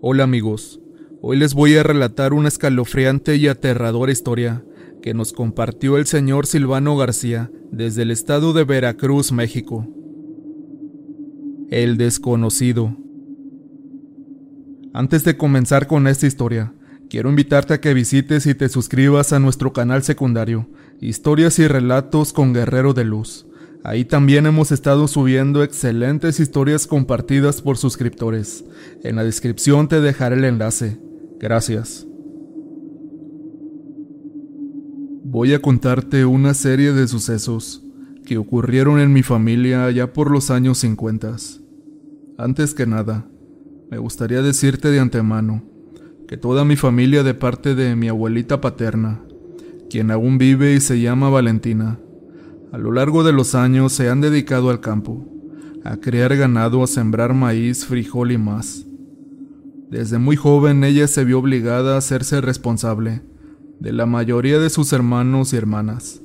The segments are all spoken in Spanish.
Hola amigos, hoy les voy a relatar una escalofriante y aterradora historia que nos compartió el señor Silvano García desde el estado de Veracruz, México. El desconocido. Antes de comenzar con esta historia, quiero invitarte a que visites y te suscribas a nuestro canal secundario, Historias y Relatos con Guerrero de Luz. Ahí también hemos estado subiendo excelentes historias compartidas por suscriptores. En la descripción te dejaré el enlace. Gracias. Voy a contarte una serie de sucesos que ocurrieron en mi familia ya por los años 50. Antes que nada, me gustaría decirte de antemano que toda mi familia de parte de mi abuelita paterna, quien aún vive y se llama Valentina, a lo largo de los años se han dedicado al campo, a criar ganado, a sembrar maíz, frijol y más. Desde muy joven ella se vio obligada a hacerse responsable de la mayoría de sus hermanos y hermanas,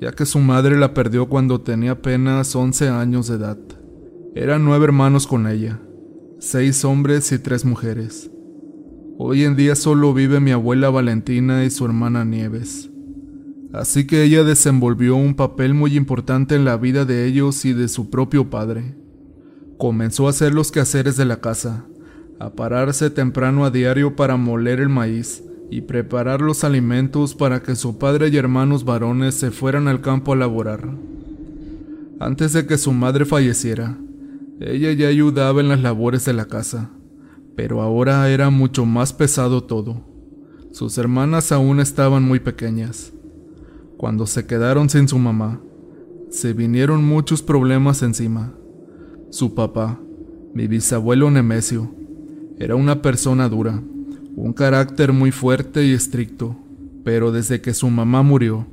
ya que su madre la perdió cuando tenía apenas 11 años de edad. Eran nueve hermanos con ella, seis hombres y tres mujeres. Hoy en día solo vive mi abuela Valentina y su hermana Nieves. Así que ella desenvolvió un papel muy importante en la vida de ellos y de su propio padre. Comenzó a hacer los quehaceres de la casa, a pararse temprano a diario para moler el maíz y preparar los alimentos para que su padre y hermanos varones se fueran al campo a laborar. Antes de que su madre falleciera, ella ya ayudaba en las labores de la casa, pero ahora era mucho más pesado todo. Sus hermanas aún estaban muy pequeñas cuando se quedaron sin su mamá, se vinieron muchos problemas encima. Su papá, mi bisabuelo Nemesio, era una persona dura, un carácter muy fuerte y estricto, pero desde que su mamá murió,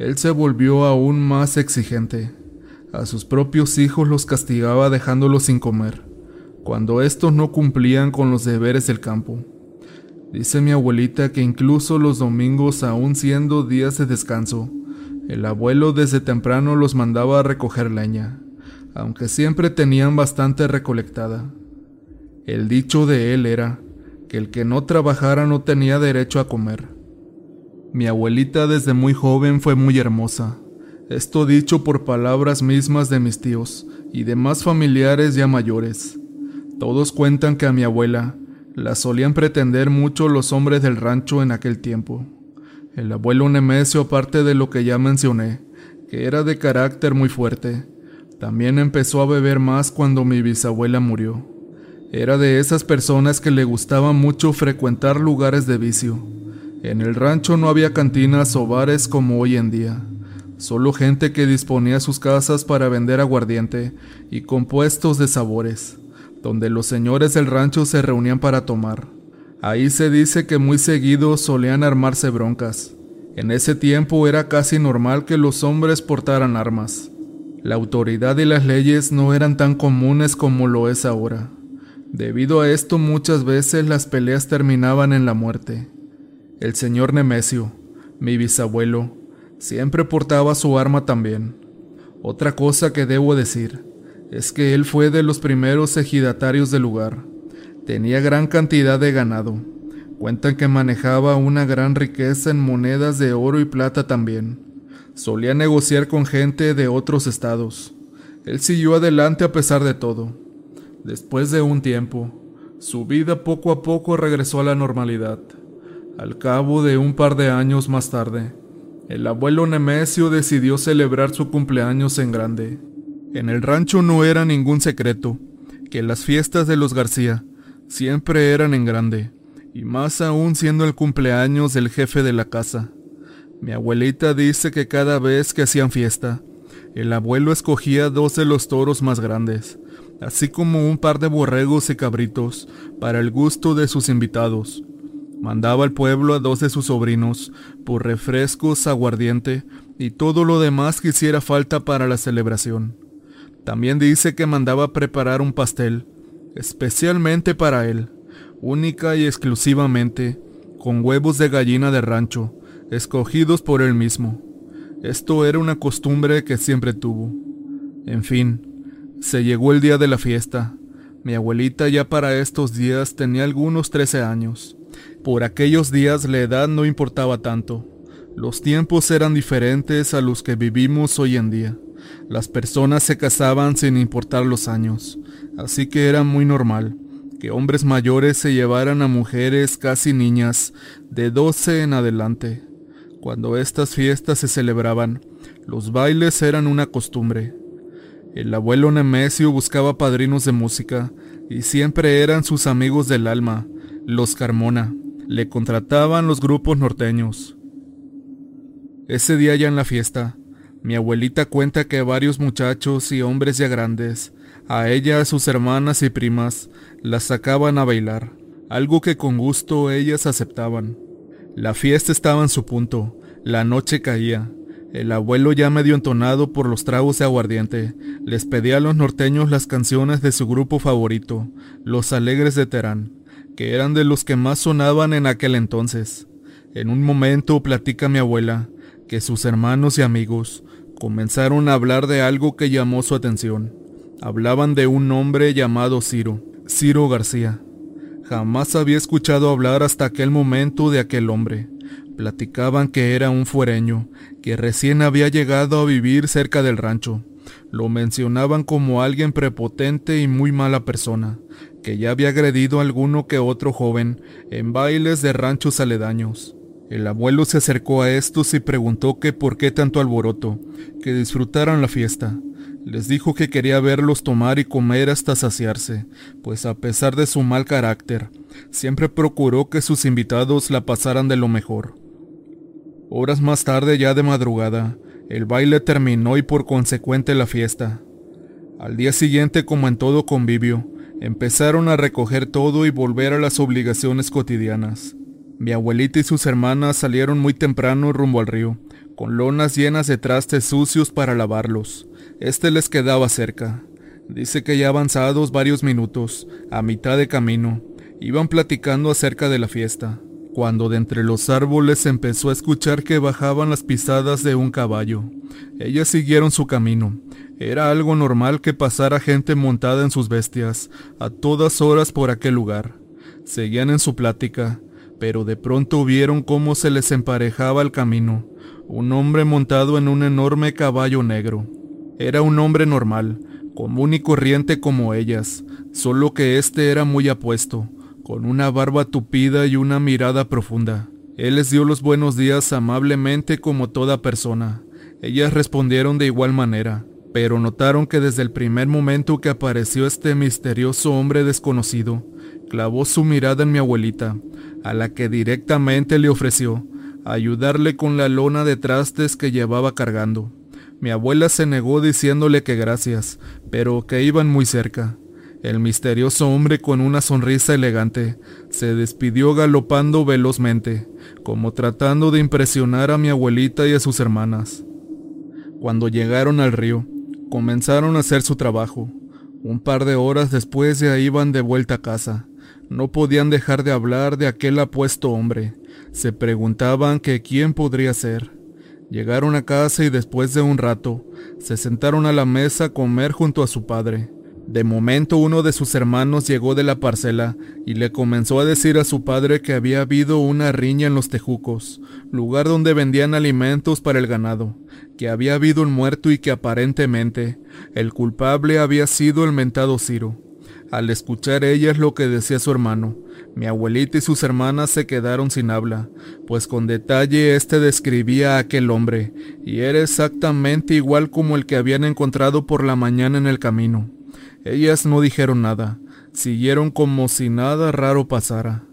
él se volvió aún más exigente. A sus propios hijos los castigaba dejándolos sin comer, cuando estos no cumplían con los deberes del campo. Dice mi abuelita que incluso los domingos, aún siendo días de descanso, el abuelo desde temprano los mandaba a recoger leña, aunque siempre tenían bastante recolectada. El dicho de él era que el que no trabajara no tenía derecho a comer. Mi abuelita desde muy joven fue muy hermosa, esto dicho por palabras mismas de mis tíos y demás familiares ya mayores. Todos cuentan que a mi abuela la solían pretender mucho los hombres del rancho en aquel tiempo. El abuelo Nemesio, aparte de lo que ya mencioné, que era de carácter muy fuerte, también empezó a beber más cuando mi bisabuela murió. Era de esas personas que le gustaba mucho frecuentar lugares de vicio. En el rancho no había cantinas o bares como hoy en día, solo gente que disponía sus casas para vender aguardiente y compuestos de sabores donde los señores del rancho se reunían para tomar. Ahí se dice que muy seguido solían armarse broncas. En ese tiempo era casi normal que los hombres portaran armas. La autoridad y las leyes no eran tan comunes como lo es ahora. Debido a esto muchas veces las peleas terminaban en la muerte. El señor Nemesio, mi bisabuelo, siempre portaba su arma también. Otra cosa que debo decir, es que él fue de los primeros ejidatarios del lugar. Tenía gran cantidad de ganado. Cuentan que manejaba una gran riqueza en monedas de oro y plata también. Solía negociar con gente de otros estados. Él siguió adelante a pesar de todo. Después de un tiempo, su vida poco a poco regresó a la normalidad. Al cabo de un par de años más tarde, el abuelo Nemesio decidió celebrar su cumpleaños en grande. En el rancho no era ningún secreto que las fiestas de los García siempre eran en grande, y más aún siendo el cumpleaños del jefe de la casa. Mi abuelita dice que cada vez que hacían fiesta, el abuelo escogía dos de los toros más grandes, así como un par de borregos y cabritos para el gusto de sus invitados. Mandaba al pueblo a dos de sus sobrinos por refrescos, aguardiente y todo lo demás que hiciera falta para la celebración. También dice que mandaba preparar un pastel, especialmente para él, única y exclusivamente, con huevos de gallina de rancho, escogidos por él mismo. Esto era una costumbre que siempre tuvo. En fin, se llegó el día de la fiesta. Mi abuelita ya para estos días tenía algunos 13 años. Por aquellos días la edad no importaba tanto. Los tiempos eran diferentes a los que vivimos hoy en día. Las personas se casaban sin importar los años, así que era muy normal que hombres mayores se llevaran a mujeres casi niñas de 12 en adelante. Cuando estas fiestas se celebraban, los bailes eran una costumbre. El abuelo Nemesio buscaba padrinos de música y siempre eran sus amigos del alma, los Carmona. Le contrataban los grupos norteños. Ese día ya en la fiesta, mi abuelita cuenta que varios muchachos y hombres ya grandes, a ella, sus hermanas y primas, las sacaban a bailar, algo que con gusto ellas aceptaban. La fiesta estaba en su punto, la noche caía, el abuelo ya medio entonado por los tragos de aguardiente, les pedía a los norteños las canciones de su grupo favorito, Los Alegres de Terán, que eran de los que más sonaban en aquel entonces. En un momento platica mi abuela que sus hermanos y amigos comenzaron a hablar de algo que llamó su atención. Hablaban de un hombre llamado Ciro, Ciro García. Jamás había escuchado hablar hasta aquel momento de aquel hombre. Platicaban que era un fuereño, que recién había llegado a vivir cerca del rancho. Lo mencionaban como alguien prepotente y muy mala persona, que ya había agredido a alguno que otro joven en bailes de ranchos aledaños. El abuelo se acercó a estos y preguntó que por qué tanto alboroto, que disfrutaran la fiesta. Les dijo que quería verlos tomar y comer hasta saciarse, pues a pesar de su mal carácter, siempre procuró que sus invitados la pasaran de lo mejor. Horas más tarde, ya de madrugada, el baile terminó y por consecuente la fiesta. Al día siguiente, como en todo convivio, empezaron a recoger todo y volver a las obligaciones cotidianas. Mi abuelita y sus hermanas salieron muy temprano rumbo al río, con lonas llenas de trastes sucios para lavarlos. Este les quedaba cerca. Dice que ya avanzados varios minutos, a mitad de camino, iban platicando acerca de la fiesta cuando de entre los árboles empezó a escuchar que bajaban las pisadas de un caballo. Ellas siguieron su camino. Era algo normal que pasara gente montada en sus bestias a todas horas por aquel lugar. Seguían en su plática, pero de pronto vieron cómo se les emparejaba el camino, un hombre montado en un enorme caballo negro. Era un hombre normal, común y corriente como ellas, solo que éste era muy apuesto, con una barba tupida y una mirada profunda. Él les dio los buenos días amablemente como toda persona. Ellas respondieron de igual manera, pero notaron que desde el primer momento que apareció este misterioso hombre desconocido, clavó su mirada en mi abuelita, a la que directamente le ofreció ayudarle con la lona de trastes que llevaba cargando. Mi abuela se negó diciéndole que gracias, pero que iban muy cerca. El misterioso hombre con una sonrisa elegante se despidió galopando velozmente, como tratando de impresionar a mi abuelita y a sus hermanas. Cuando llegaron al río, comenzaron a hacer su trabajo. Un par de horas después ya iban de vuelta a casa. No podían dejar de hablar de aquel apuesto hombre. Se preguntaban que quién podría ser. Llegaron a casa y después de un rato, se sentaron a la mesa a comer junto a su padre. De momento uno de sus hermanos llegó de la parcela y le comenzó a decir a su padre que había habido una riña en los tejucos, lugar donde vendían alimentos para el ganado, que había habido un muerto y que aparentemente el culpable había sido el mentado Ciro. Al escuchar ellas lo que decía su hermano, mi abuelita y sus hermanas se quedaron sin habla, pues con detalle éste describía a aquel hombre, y era exactamente igual como el que habían encontrado por la mañana en el camino. Ellas no dijeron nada, siguieron como si nada raro pasara.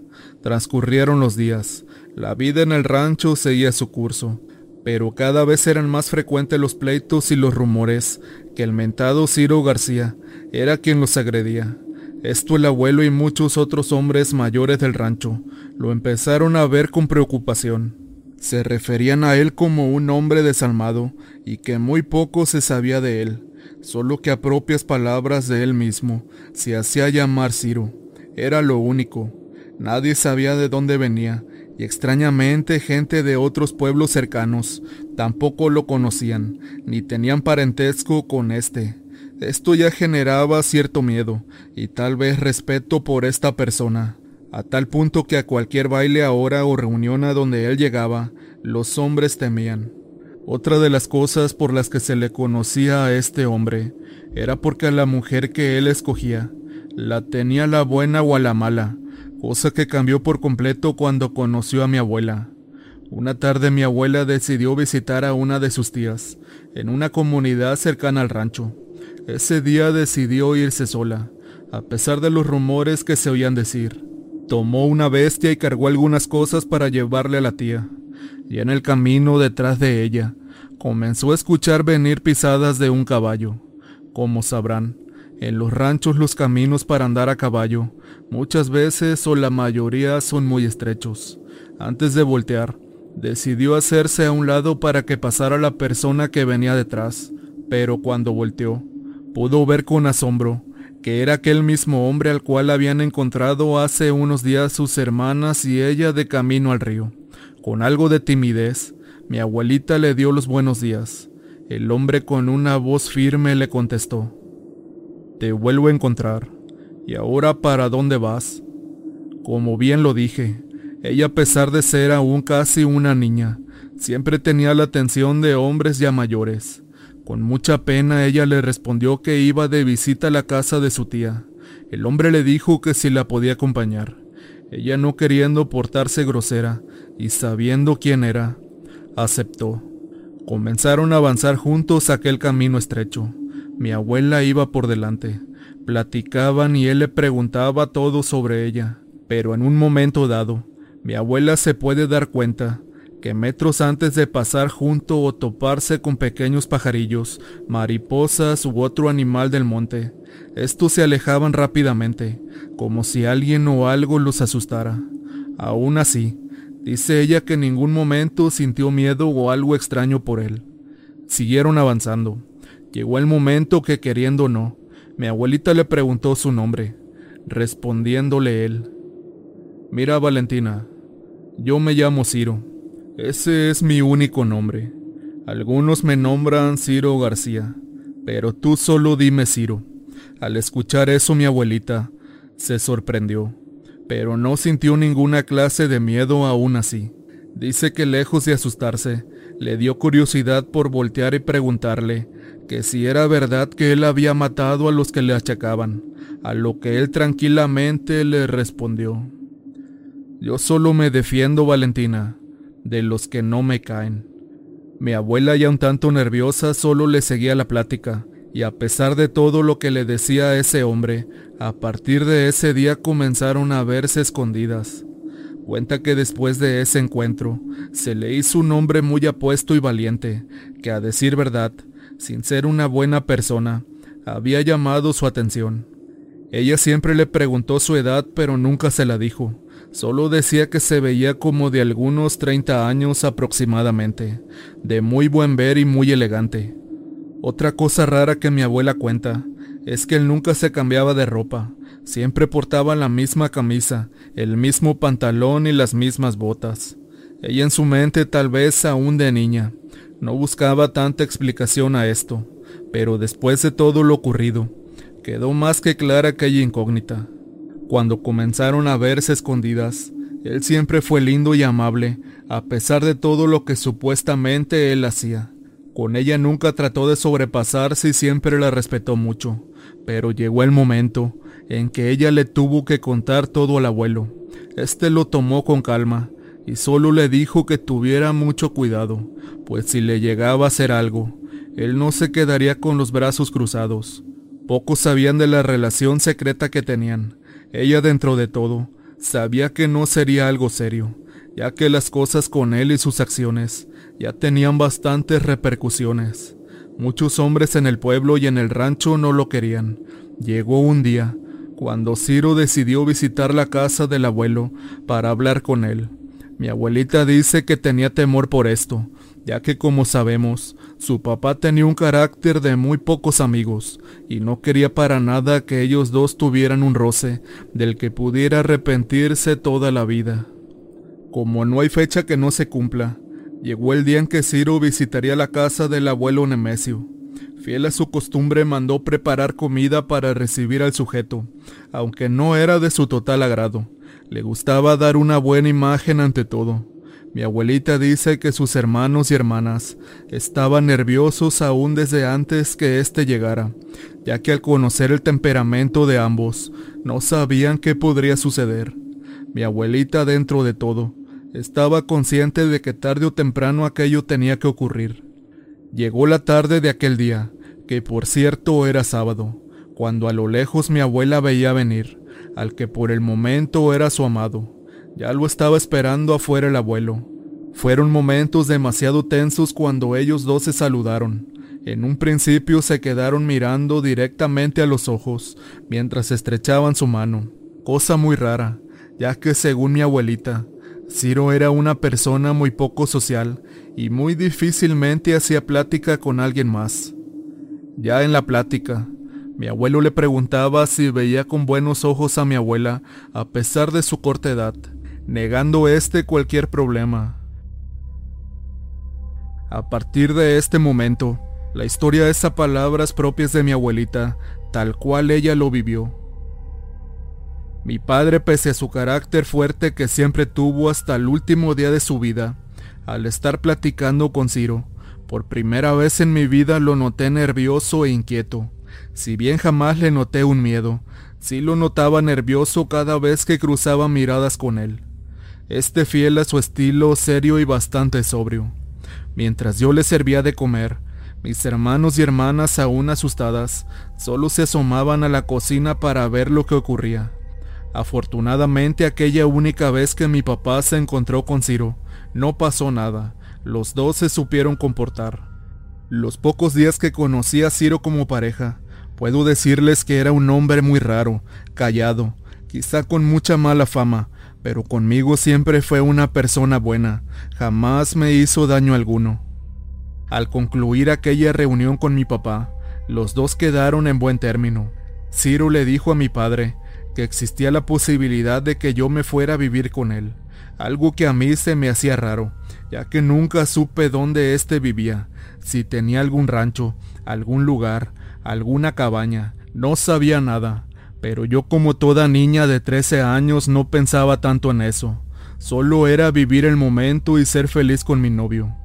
Transcurrieron los días, la vida en el rancho seguía su curso, pero cada vez eran más frecuentes los pleitos y los rumores que el mentado Ciro García era quien los agredía. Esto el abuelo y muchos otros hombres mayores del rancho lo empezaron a ver con preocupación. Se referían a él como un hombre desalmado y que muy poco se sabía de él solo que a propias palabras de él mismo se hacía llamar Ciro. Era lo único. Nadie sabía de dónde venía, y extrañamente gente de otros pueblos cercanos tampoco lo conocían, ni tenían parentesco con éste. Esto ya generaba cierto miedo y tal vez respeto por esta persona, a tal punto que a cualquier baile ahora o reunión a donde él llegaba, los hombres temían. Otra de las cosas por las que se le conocía a este hombre era porque a la mujer que él escogía la tenía la buena o a la mala, cosa que cambió por completo cuando conoció a mi abuela. Una tarde mi abuela decidió visitar a una de sus tías, en una comunidad cercana al rancho. Ese día decidió irse sola, a pesar de los rumores que se oían decir. Tomó una bestia y cargó algunas cosas para llevarle a la tía. Y en el camino detrás de ella, comenzó a escuchar venir pisadas de un caballo. Como sabrán, en los ranchos los caminos para andar a caballo muchas veces o la mayoría son muy estrechos. Antes de voltear, decidió hacerse a un lado para que pasara la persona que venía detrás, pero cuando volteó, pudo ver con asombro que era aquel mismo hombre al cual habían encontrado hace unos días sus hermanas y ella de camino al río. Con algo de timidez, mi abuelita le dio los buenos días. El hombre con una voz firme le contestó, te vuelvo a encontrar. ¿Y ahora para dónde vas? Como bien lo dije, ella a pesar de ser aún casi una niña, siempre tenía la atención de hombres ya mayores. Con mucha pena ella le respondió que iba de visita a la casa de su tía. El hombre le dijo que si la podía acompañar. Ella no queriendo portarse grosera y sabiendo quién era, aceptó. Comenzaron a avanzar juntos aquel camino estrecho. Mi abuela iba por delante. Platicaban y él le preguntaba todo sobre ella. Pero en un momento dado, mi abuela se puede dar cuenta que metros antes de pasar junto o toparse con pequeños pajarillos, mariposas u otro animal del monte, estos se alejaban rápidamente, como si alguien o algo los asustara. Aún así, dice ella que en ningún momento sintió miedo o algo extraño por él. Siguieron avanzando. Llegó el momento que queriendo o no, mi abuelita le preguntó su nombre, respondiéndole él. Mira, Valentina, yo me llamo Ciro. Ese es mi único nombre. Algunos me nombran Ciro García, pero tú solo dime Ciro. Al escuchar eso mi abuelita se sorprendió, pero no sintió ninguna clase de miedo aún así. Dice que lejos de asustarse, le dio curiosidad por voltear y preguntarle que si era verdad que él había matado a los que le achacaban, a lo que él tranquilamente le respondió. Yo solo me defiendo, Valentina, de los que no me caen. Mi abuela ya un tanto nerviosa solo le seguía la plática, y a pesar de todo lo que le decía a ese hombre, a partir de ese día comenzaron a verse escondidas. Cuenta que después de ese encuentro, se le hizo un hombre muy apuesto y valiente, que a decir verdad, sin ser una buena persona, había llamado su atención. Ella siempre le preguntó su edad, pero nunca se la dijo. Solo decía que se veía como de algunos 30 años aproximadamente, de muy buen ver y muy elegante. Otra cosa rara que mi abuela cuenta es que él nunca se cambiaba de ropa, siempre portaba la misma camisa, el mismo pantalón y las mismas botas. Ella en su mente tal vez aún de niña, no buscaba tanta explicación a esto, pero después de todo lo ocurrido, quedó más que clara aquella incógnita. Cuando comenzaron a verse escondidas, él siempre fue lindo y amable, a pesar de todo lo que supuestamente él hacía. Con ella nunca trató de sobrepasarse y siempre la respetó mucho, pero llegó el momento en que ella le tuvo que contar todo al abuelo. Este lo tomó con calma y solo le dijo que tuviera mucho cuidado, pues si le llegaba a hacer algo, él no se quedaría con los brazos cruzados. Pocos sabían de la relación secreta que tenían. Ella dentro de todo, sabía que no sería algo serio, ya que las cosas con él y sus acciones ya tenían bastantes repercusiones. Muchos hombres en el pueblo y en el rancho no lo querían. Llegó un día, cuando Ciro decidió visitar la casa del abuelo para hablar con él. Mi abuelita dice que tenía temor por esto, ya que como sabemos, su papá tenía un carácter de muy pocos amigos, y no quería para nada que ellos dos tuvieran un roce del que pudiera arrepentirse toda la vida. Como no hay fecha que no se cumpla, llegó el día en que Ciro visitaría la casa del abuelo Nemesio. Fiel a su costumbre mandó preparar comida para recibir al sujeto, aunque no era de su total agrado. Le gustaba dar una buena imagen ante todo. Mi abuelita dice que sus hermanos y hermanas estaban nerviosos aún desde antes que éste llegara, ya que al conocer el temperamento de ambos, no sabían qué podría suceder. Mi abuelita, dentro de todo, estaba consciente de que tarde o temprano aquello tenía que ocurrir. Llegó la tarde de aquel día, que por cierto era sábado, cuando a lo lejos mi abuela veía venir, al que por el momento era su amado. Ya lo estaba esperando afuera el abuelo. Fueron momentos demasiado tensos cuando ellos dos se saludaron. En un principio se quedaron mirando directamente a los ojos mientras estrechaban su mano, cosa muy rara, ya que según mi abuelita, Ciro era una persona muy poco social y muy difícilmente hacía plática con alguien más. Ya en la plática, mi abuelo le preguntaba si veía con buenos ojos a mi abuela a pesar de su corta edad, negando este cualquier problema. A partir de este momento, la historia es a palabras propias de mi abuelita, tal cual ella lo vivió. Mi padre, pese a su carácter fuerte que siempre tuvo hasta el último día de su vida, al estar platicando con Ciro, por primera vez en mi vida lo noté nervioso e inquieto. Si bien jamás le noté un miedo, sí lo notaba nervioso cada vez que cruzaba miradas con él. Este fiel a su estilo serio y bastante sobrio. Mientras yo le servía de comer, mis hermanos y hermanas aún asustadas, solo se asomaban a la cocina para ver lo que ocurría. Afortunadamente aquella única vez que mi papá se encontró con Ciro, no pasó nada, los dos se supieron comportar. Los pocos días que conocí a Ciro como pareja, puedo decirles que era un hombre muy raro, callado, quizá con mucha mala fama, pero conmigo siempre fue una persona buena, jamás me hizo daño alguno. Al concluir aquella reunión con mi papá, los dos quedaron en buen término. Ciro le dijo a mi padre que existía la posibilidad de que yo me fuera a vivir con él, algo que a mí se me hacía raro, ya que nunca supe dónde éste vivía, si tenía algún rancho, algún lugar, alguna cabaña, no sabía nada, pero yo como toda niña de 13 años no pensaba tanto en eso, solo era vivir el momento y ser feliz con mi novio.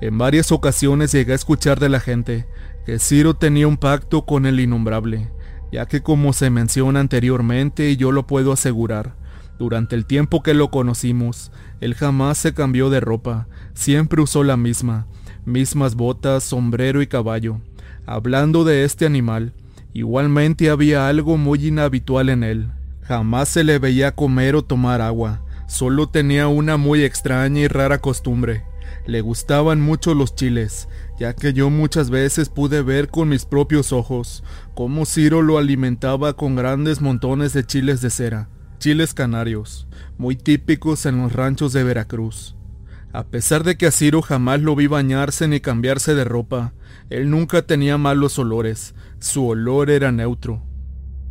En varias ocasiones llegué a escuchar de la gente que Ciro tenía un pacto con el innombrable, ya que como se menciona anteriormente y yo lo puedo asegurar, durante el tiempo que lo conocimos, él jamás se cambió de ropa, siempre usó la misma, mismas botas, sombrero y caballo. Hablando de este animal, igualmente había algo muy inhabitual en él. Jamás se le veía comer o tomar agua, solo tenía una muy extraña y rara costumbre. Le gustaban mucho los chiles, ya que yo muchas veces pude ver con mis propios ojos cómo Ciro lo alimentaba con grandes montones de chiles de cera, chiles canarios, muy típicos en los ranchos de Veracruz. A pesar de que a Ciro jamás lo vi bañarse ni cambiarse de ropa, él nunca tenía malos olores, su olor era neutro.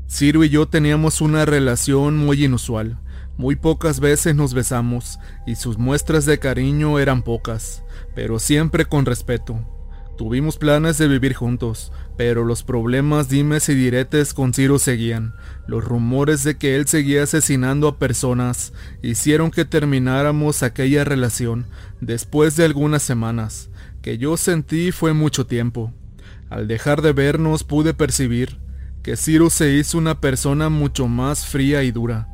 Ciro y yo teníamos una relación muy inusual. Muy pocas veces nos besamos y sus muestras de cariño eran pocas, pero siempre con respeto. Tuvimos planes de vivir juntos, pero los problemas dimes y diretes con Ciro seguían. Los rumores de que él seguía asesinando a personas hicieron que termináramos aquella relación después de algunas semanas, que yo sentí fue mucho tiempo. Al dejar de vernos pude percibir que Ciro se hizo una persona mucho más fría y dura.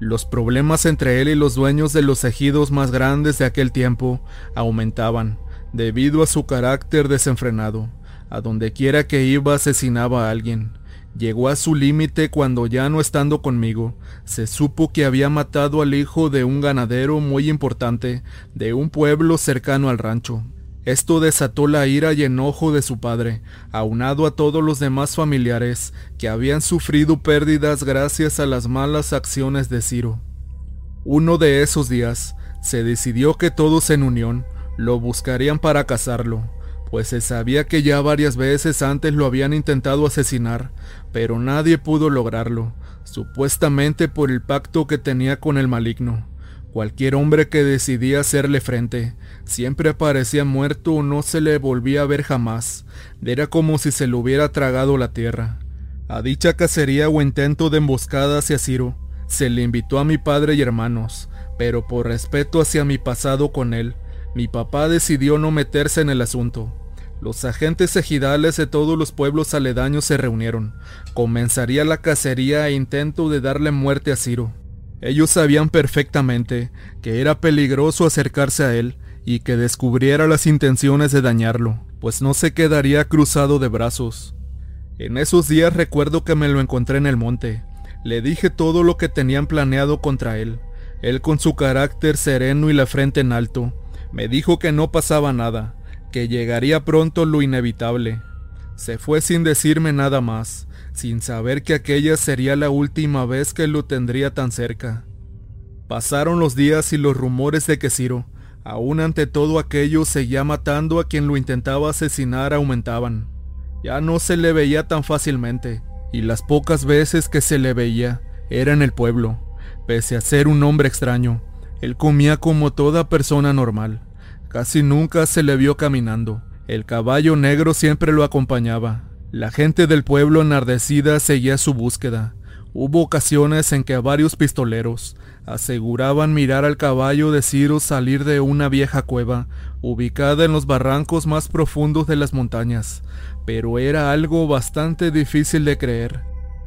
Los problemas entre él y los dueños de los ejidos más grandes de aquel tiempo aumentaban, debido a su carácter desenfrenado. A donde quiera que iba asesinaba a alguien. Llegó a su límite cuando ya no estando conmigo, se supo que había matado al hijo de un ganadero muy importante de un pueblo cercano al rancho. Esto desató la ira y enojo de su padre, aunado a todos los demás familiares que habían sufrido pérdidas gracias a las malas acciones de Ciro. Uno de esos días, se decidió que todos en unión lo buscarían para cazarlo, pues se sabía que ya varias veces antes lo habían intentado asesinar, pero nadie pudo lograrlo, supuestamente por el pacto que tenía con el maligno. Cualquier hombre que decidía hacerle frente siempre aparecía muerto o no se le volvía a ver jamás. Era como si se lo hubiera tragado la tierra. A dicha cacería o intento de emboscada hacia Ciro, se le invitó a mi padre y hermanos, pero por respeto hacia mi pasado con él, mi papá decidió no meterse en el asunto. Los agentes ejidales de todos los pueblos aledaños se reunieron. Comenzaría la cacería e intento de darle muerte a Ciro. Ellos sabían perfectamente que era peligroso acercarse a él y que descubriera las intenciones de dañarlo, pues no se quedaría cruzado de brazos. En esos días recuerdo que me lo encontré en el monte. Le dije todo lo que tenían planeado contra él. Él con su carácter sereno y la frente en alto, me dijo que no pasaba nada, que llegaría pronto lo inevitable. Se fue sin decirme nada más, sin saber que aquella sería la última vez que lo tendría tan cerca. Pasaron los días y los rumores de que Ciro, aún ante todo aquello, seguía matando a quien lo intentaba asesinar aumentaban. Ya no se le veía tan fácilmente, y las pocas veces que se le veía era en el pueblo. Pese a ser un hombre extraño, él comía como toda persona normal. Casi nunca se le vio caminando. El caballo negro siempre lo acompañaba. La gente del pueblo enardecida seguía su búsqueda. Hubo ocasiones en que varios pistoleros aseguraban mirar al caballo de Ciro salir de una vieja cueva, ubicada en los barrancos más profundos de las montañas, pero era algo bastante difícil de creer,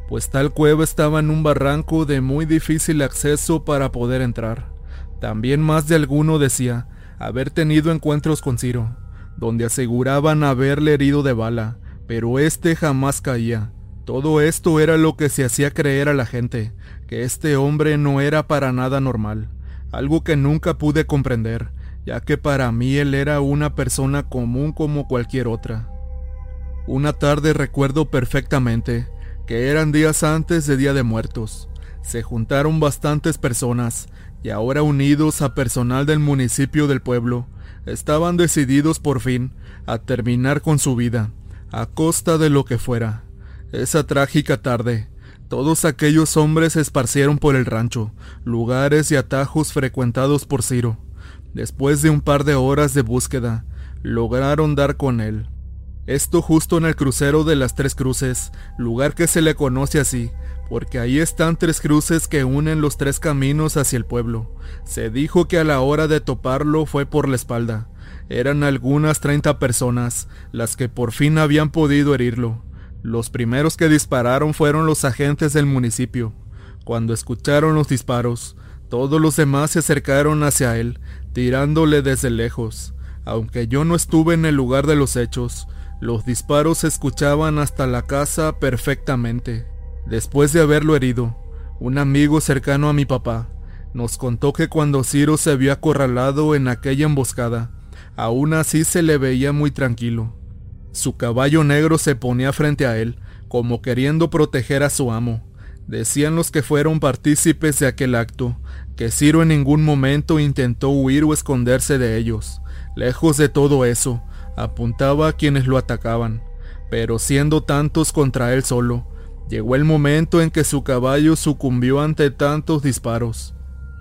pues tal cueva estaba en un barranco de muy difícil acceso para poder entrar. También más de alguno decía haber tenido encuentros con Ciro, donde aseguraban haberle herido de bala, pero este jamás caía. Todo esto era lo que se hacía creer a la gente, que este hombre no era para nada normal, algo que nunca pude comprender, ya que para mí él era una persona común como cualquier otra. Una tarde recuerdo perfectamente que eran días antes de Día de Muertos. Se juntaron bastantes personas y ahora unidos a personal del municipio del pueblo, estaban decididos por fin a terminar con su vida, a costa de lo que fuera. Esa trágica tarde, todos aquellos hombres se esparcieron por el rancho, lugares y atajos frecuentados por Ciro. Después de un par de horas de búsqueda, lograron dar con él. Esto justo en el crucero de las Tres Cruces, lugar que se le conoce así, porque ahí están tres cruces que unen los tres caminos hacia el pueblo. Se dijo que a la hora de toparlo fue por la espalda. Eran algunas treinta personas las que por fin habían podido herirlo. Los primeros que dispararon fueron los agentes del municipio. Cuando escucharon los disparos, todos los demás se acercaron hacia él, tirándole desde lejos. Aunque yo no estuve en el lugar de los hechos, los disparos se escuchaban hasta la casa perfectamente. Después de haberlo herido, un amigo cercano a mi papá nos contó que cuando Ciro se vio acorralado en aquella emboscada, aún así se le veía muy tranquilo. Su caballo negro se ponía frente a él, como queriendo proteger a su amo. Decían los que fueron partícipes de aquel acto, que Ciro en ningún momento intentó huir o esconderse de ellos. Lejos de todo eso, apuntaba a quienes lo atacaban, pero siendo tantos contra él solo, Llegó el momento en que su caballo sucumbió ante tantos disparos.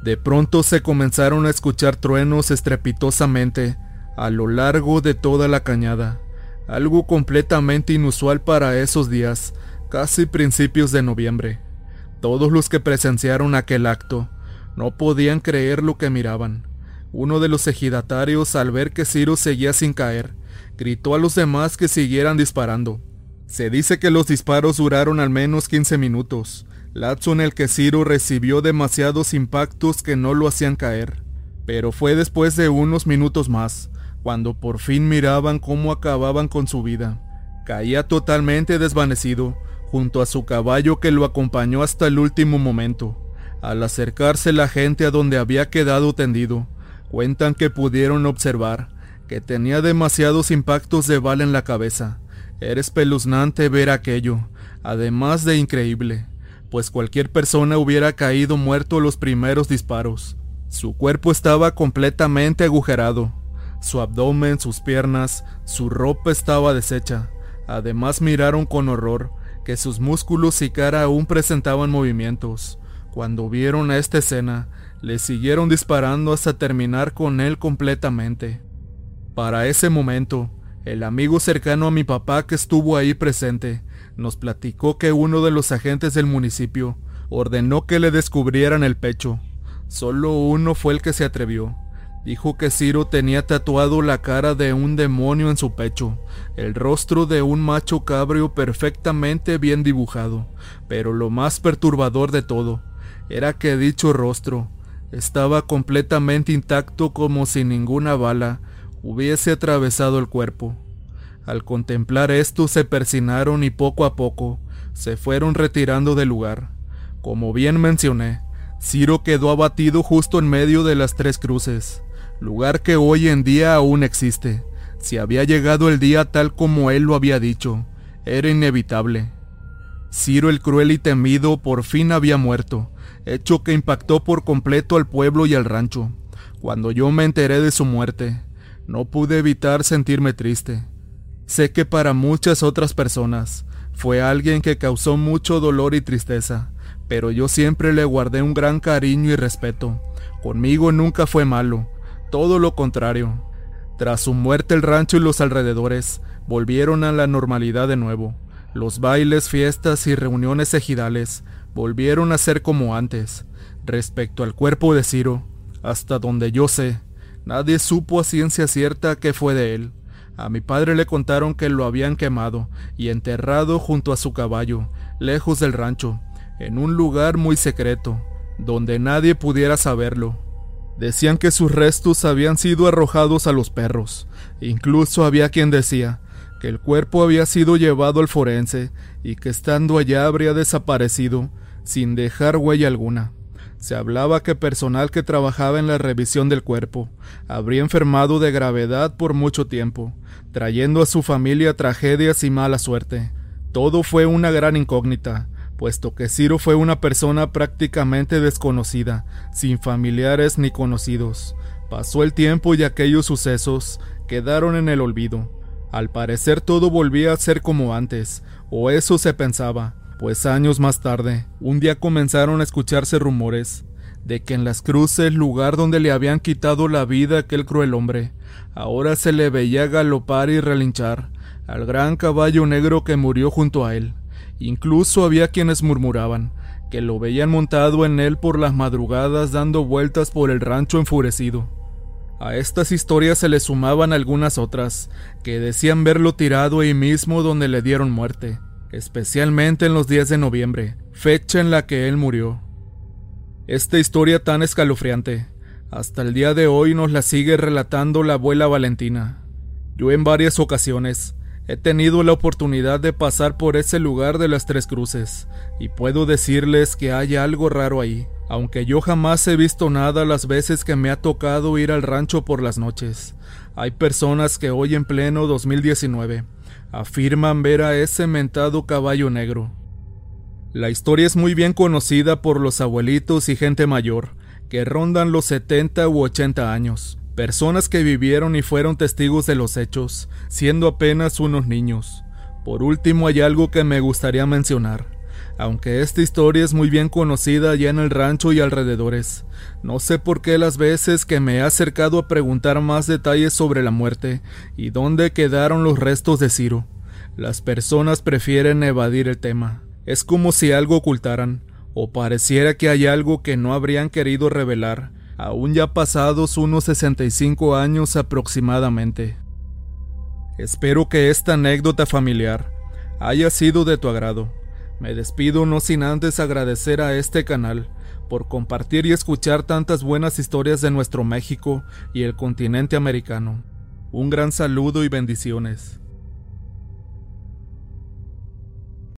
De pronto se comenzaron a escuchar truenos estrepitosamente a lo largo de toda la cañada, algo completamente inusual para esos días, casi principios de noviembre. Todos los que presenciaron aquel acto no podían creer lo que miraban. Uno de los ejidatarios, al ver que Ciro seguía sin caer, gritó a los demás que siguieran disparando. Se dice que los disparos duraron al menos 15 minutos, lapso en el que Ciro recibió demasiados impactos que no lo hacían caer. Pero fue después de unos minutos más, cuando por fin miraban cómo acababan con su vida. Caía totalmente desvanecido, junto a su caballo que lo acompañó hasta el último momento. Al acercarse la gente a donde había quedado tendido, cuentan que pudieron observar que tenía demasiados impactos de bala en la cabeza, era espeluznante ver aquello, además de increíble, pues cualquier persona hubiera caído muerto los primeros disparos. Su cuerpo estaba completamente agujerado, su abdomen, sus piernas, su ropa estaba deshecha. Además miraron con horror que sus músculos y cara aún presentaban movimientos. Cuando vieron a esta escena, le siguieron disparando hasta terminar con él completamente. Para ese momento, el amigo cercano a mi papá que estuvo ahí presente nos platicó que uno de los agentes del municipio ordenó que le descubrieran el pecho. Solo uno fue el que se atrevió. Dijo que Ciro tenía tatuado la cara de un demonio en su pecho, el rostro de un macho cabrio perfectamente bien dibujado, pero lo más perturbador de todo era que dicho rostro estaba completamente intacto como si ninguna bala hubiese atravesado el cuerpo. Al contemplar esto se persinaron y poco a poco se fueron retirando del lugar. Como bien mencioné, Ciro quedó abatido justo en medio de las tres cruces, lugar que hoy en día aún existe. Si había llegado el día tal como él lo había dicho, era inevitable. Ciro el cruel y temido por fin había muerto, hecho que impactó por completo al pueblo y al rancho. Cuando yo me enteré de su muerte, no pude evitar sentirme triste. Sé que para muchas otras personas fue alguien que causó mucho dolor y tristeza, pero yo siempre le guardé un gran cariño y respeto. Conmigo nunca fue malo, todo lo contrario. Tras su muerte el rancho y los alrededores volvieron a la normalidad de nuevo. Los bailes, fiestas y reuniones ejidales volvieron a ser como antes. Respecto al cuerpo de Ciro, hasta donde yo sé, nadie supo a ciencia cierta qué fue de él. A mi padre le contaron que lo habían quemado y enterrado junto a su caballo, lejos del rancho, en un lugar muy secreto, donde nadie pudiera saberlo. Decían que sus restos habían sido arrojados a los perros. Incluso había quien decía que el cuerpo había sido llevado al forense y que estando allá habría desaparecido sin dejar huella alguna. Se hablaba que personal que trabajaba en la revisión del cuerpo habría enfermado de gravedad por mucho tiempo, trayendo a su familia tragedias y mala suerte. Todo fue una gran incógnita, puesto que Ciro fue una persona prácticamente desconocida, sin familiares ni conocidos. Pasó el tiempo y aquellos sucesos quedaron en el olvido. Al parecer todo volvía a ser como antes, o eso se pensaba, pues años más tarde, un día comenzaron a escucharse rumores de que en las cruces, lugar donde le habían quitado la vida aquel cruel hombre, ahora se le veía galopar y relinchar al gran caballo negro que murió junto a él. Incluso había quienes murmuraban que lo veían montado en él por las madrugadas dando vueltas por el rancho enfurecido. A estas historias se le sumaban algunas otras, que decían verlo tirado ahí mismo donde le dieron muerte, especialmente en los días de noviembre, fecha en la que él murió. Esta historia tan escalofriante, hasta el día de hoy nos la sigue relatando la abuela Valentina. Yo en varias ocasiones He tenido la oportunidad de pasar por ese lugar de las Tres Cruces, y puedo decirles que hay algo raro ahí, aunque yo jamás he visto nada las veces que me ha tocado ir al rancho por las noches. Hay personas que hoy en pleno 2019 afirman ver a ese mentado caballo negro. La historia es muy bien conocida por los abuelitos y gente mayor, que rondan los 70 u 80 años, personas que vivieron y fueron testigos de los hechos, siendo apenas unos niños. Por último hay algo que me gustaría mencionar. Aunque esta historia es muy bien conocida ya en el rancho y alrededores, no sé por qué las veces que me he acercado a preguntar más detalles sobre la muerte y dónde quedaron los restos de Ciro, las personas prefieren evadir el tema. Es como si algo ocultaran, o pareciera que hay algo que no habrían querido revelar, aún ya pasados unos 65 años aproximadamente. Espero que esta anécdota familiar haya sido de tu agrado. Me despido no sin antes agradecer a este canal por compartir y escuchar tantas buenas historias de nuestro México y el continente americano. Un gran saludo y bendiciones.